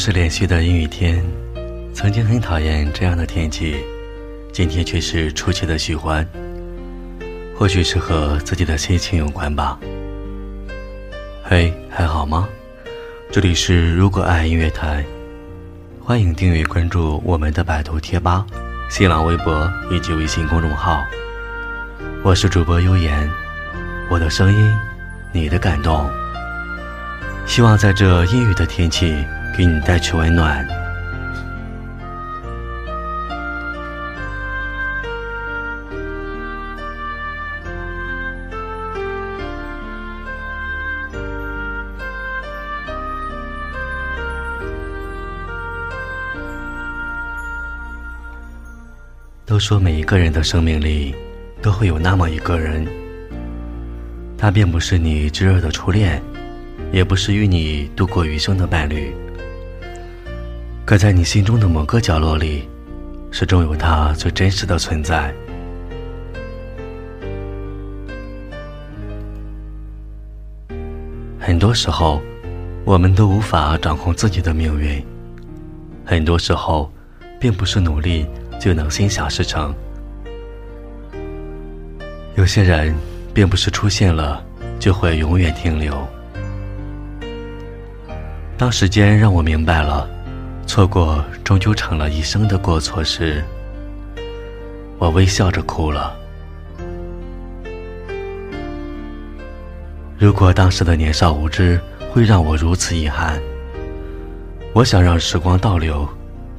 是连续的阴雨天，曾经很讨厌这样的天气，今天却是出奇的喜欢。或许是和自己的心情有关吧。嘿，还好吗？这里是如果爱音乐台，欢迎订阅关注我们的百度贴吧、新浪微博以及微信公众号。我是主播悠言，我的声音，你的感动。希望在这阴雨的天气，给你带去温暖。都说每一个人的生命里，都会有那么一个人，他并不是你炙热的初恋。也不是与你度过余生的伴侣，可在你心中的某个角落里，始终有他最真实的存在。很多时候，我们都无法掌控自己的命运；很多时候，并不是努力就能心想事成。有些人，并不是出现了就会永远停留。当时间让我明白了，错过终究成了一生的过错时，我微笑着哭了。如果当时的年少无知会让我如此遗憾，我想让时光倒流，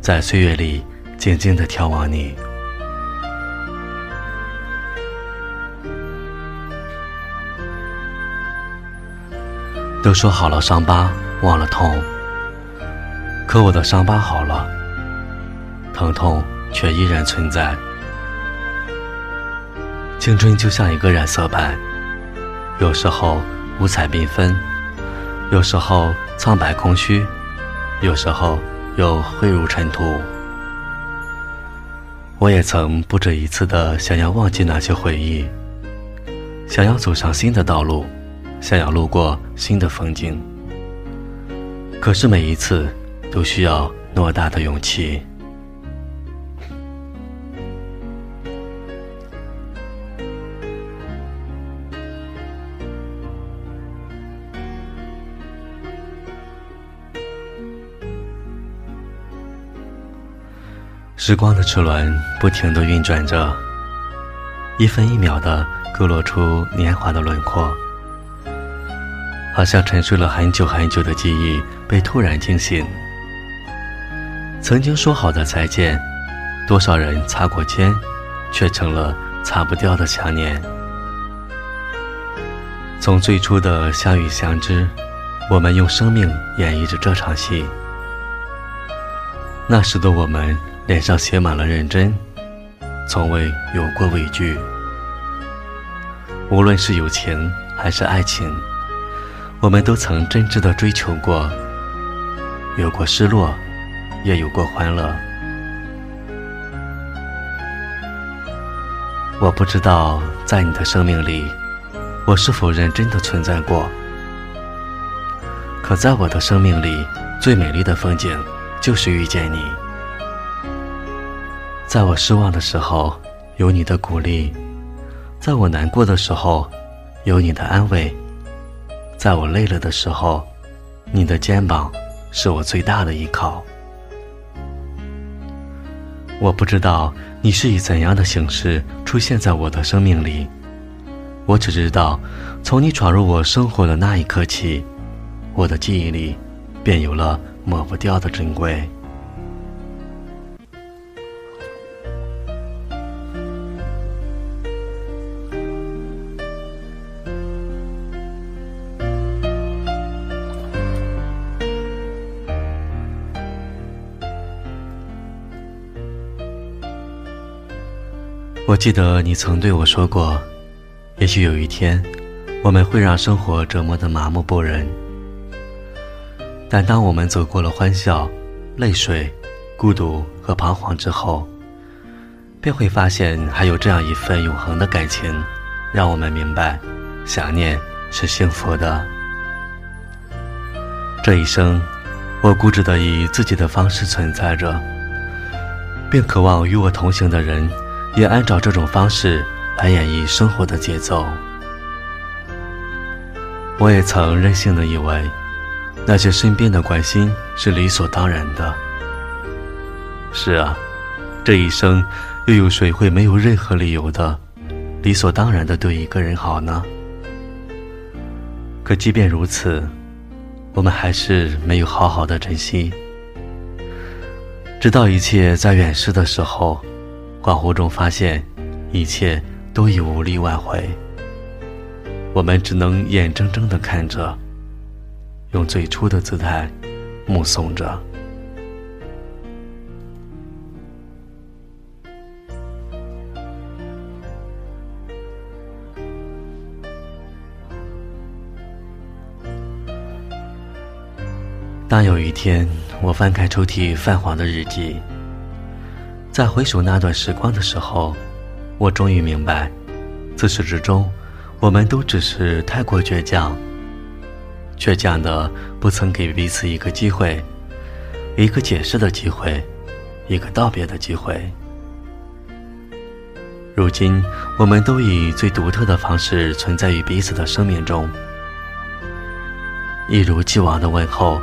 在岁月里静静的眺望你。都说好了，伤疤。忘了痛，可我的伤疤好了，疼痛却依然存在。青春就像一个染色盘，有时候五彩缤纷，有时候苍白空虚，有时候又灰如尘土。我也曾不止一次的想要忘记那些回忆，想要走上新的道路，想要路过新的风景。可是每一次都需要偌大的勇气。时光的齿轮不停的运转着，一分一秒的勾勒出年华的轮廓。好像沉睡了很久很久的记忆被突然惊醒。曾经说好的再见，多少人擦过肩，却成了擦不掉的想念。从最初的相遇相知，我们用生命演绎着这场戏。那时的我们脸上写满了认真，从未有过畏惧。无论是友情还是爱情。我们都曾真挚的追求过，有过失落，也有过欢乐。我不知道在你的生命里，我是否认真的存在过。可在我的生命里，最美丽的风景就是遇见你。在我失望的时候，有你的鼓励；在我难过的时候，有你的安慰。在我累了的时候，你的肩膀是我最大的依靠。我不知道你是以怎样的形式出现在我的生命里，我只知道，从你闯入我生活的那一刻起，我的记忆里便有了抹不掉的珍贵。我记得你曾对我说过，也许有一天，我们会让生活折磨得麻木不仁。但当我们走过了欢笑、泪水、孤独和彷徨之后，便会发现还有这样一份永恒的感情，让我们明白，想念是幸福的。这一生，我固执地以自己的方式存在着，并渴望与我同行的人也按照这种方式来演绎生活的节奏。我也曾任性的以为，那些身边的关心是理所当然的。是啊，这一生又有谁会没有任何理由的、理所当然的对一个人好呢？可即便如此，我们还是没有好好的珍惜，直到一切在远逝的时候，恍惚中发现，一切都已无力挽回。我们只能眼睁睁地看着，用最初的姿态目送着。当有一天我翻开抽屉泛黄的日记，在回首那段时光的时候，我终于明白，自始至终。我们都只是太过倔强，倔强的不曾给彼此一个机会，一个解释的机会，一个道别的机会。如今，我们都以最独特的方式存在于彼此的生命中，一如既往的问候，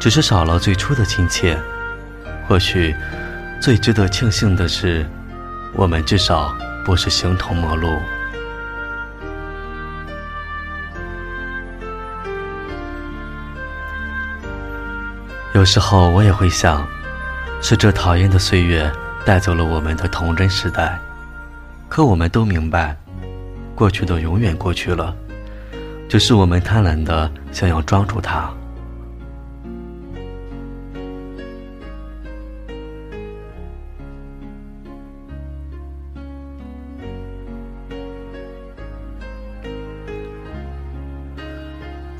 只是少了最初的亲切。或许，最值得庆幸的是，我们至少不是形同陌路。有时候我也会想，是这讨厌的岁月带走了我们的童真时代。可我们都明白，过去的永远过去了，只是我们贪婪的想要抓住它。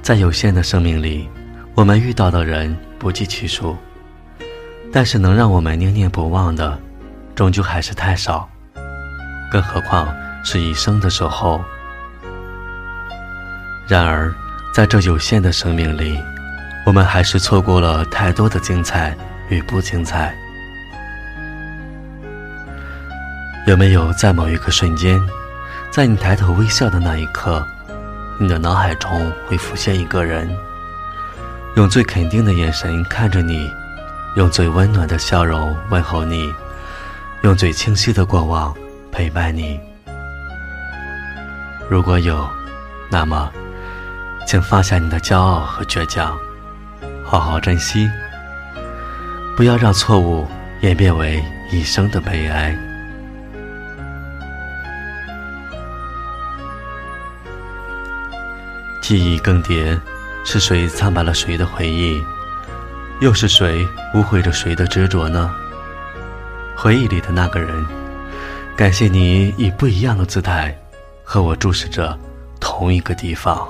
在有限的生命里，我们遇到的人。不计其数，但是能让我们念念不忘的，终究还是太少，更何况是一生的守候。然而，在这有限的生命里，我们还是错过了太多的精彩与不精彩。有没有在某一个瞬间，在你抬头微笑的那一刻，你的脑海中会浮现一个人？用最肯定的眼神看着你，用最温暖的笑容问候你，用最清晰的过往陪伴你。如果有，那么，请放下你的骄傲和倔强，好好珍惜，不要让错误演变为一生的悲哀。记忆更迭。是谁苍白了谁的回忆？又是谁污秽着谁的执着呢？回忆里的那个人，感谢你以不一样的姿态，和我注视着同一个地方。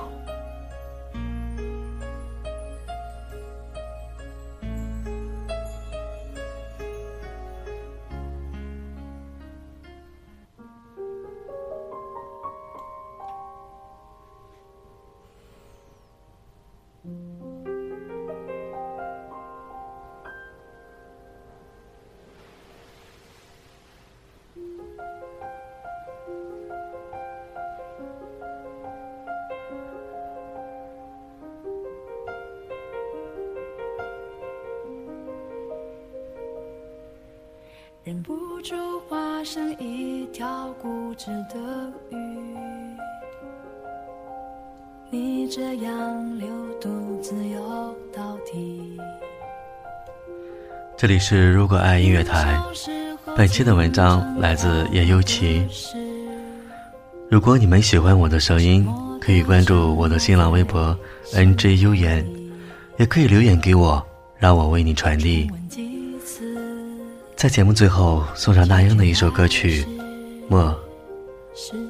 不住化身一条固执的鱼，你这样流独自游到底。这里是如果爱音乐台，本期的文章来自叶优琪。如果你们喜欢我的声音，可以关注我的新浪微博 NJ 优言，也可以留言给我，让我为你传递。在节目最后送上那英的一首歌曲《默》。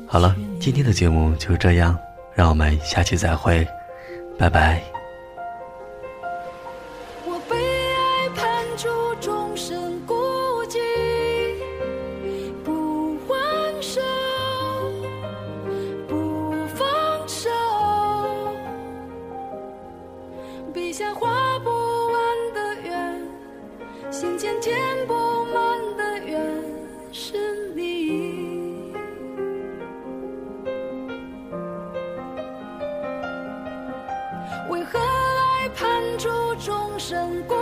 好了，今天的节目就这样，让我们下期再会，拜拜。我被爱判处终身胜过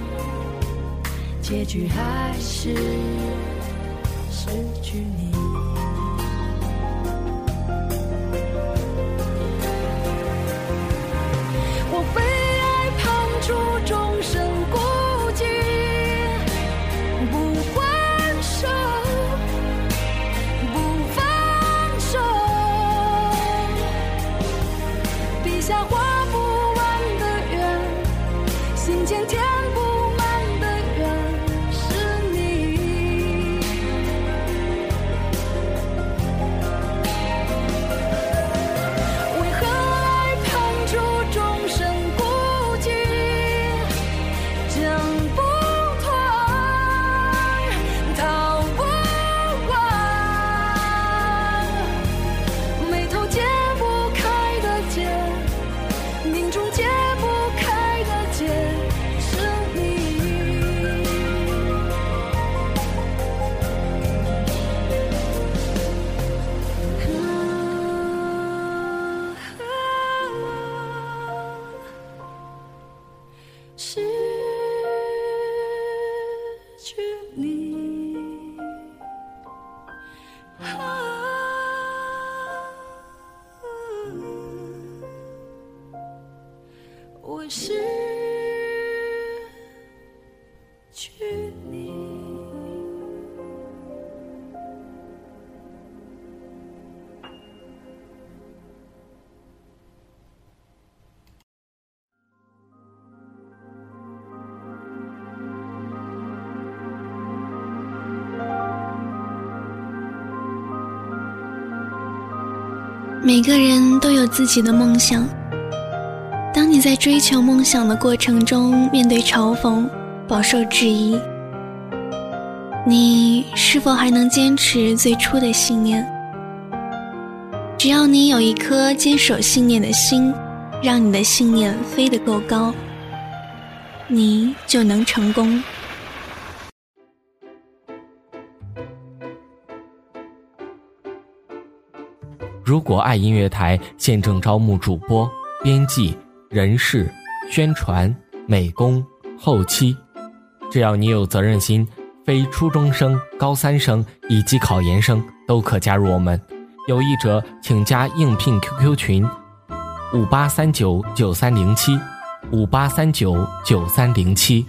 结局还是失去你。每个人都有自己的梦想。当你在追求梦想的过程中面对嘲讽、饱受质疑，你是否还能坚持最初的信念？只要你有一颗坚守信念的心，让你的信念飞得够高，你就能成功。如果爱音乐台现正招募主播、编辑、人事、宣传、美工、后期，只要你有责任心，非初中生、高三生以及考研生都可加入我们。有意者请加应聘 QQ 群：五八三九九三零七，五八三九九三零七。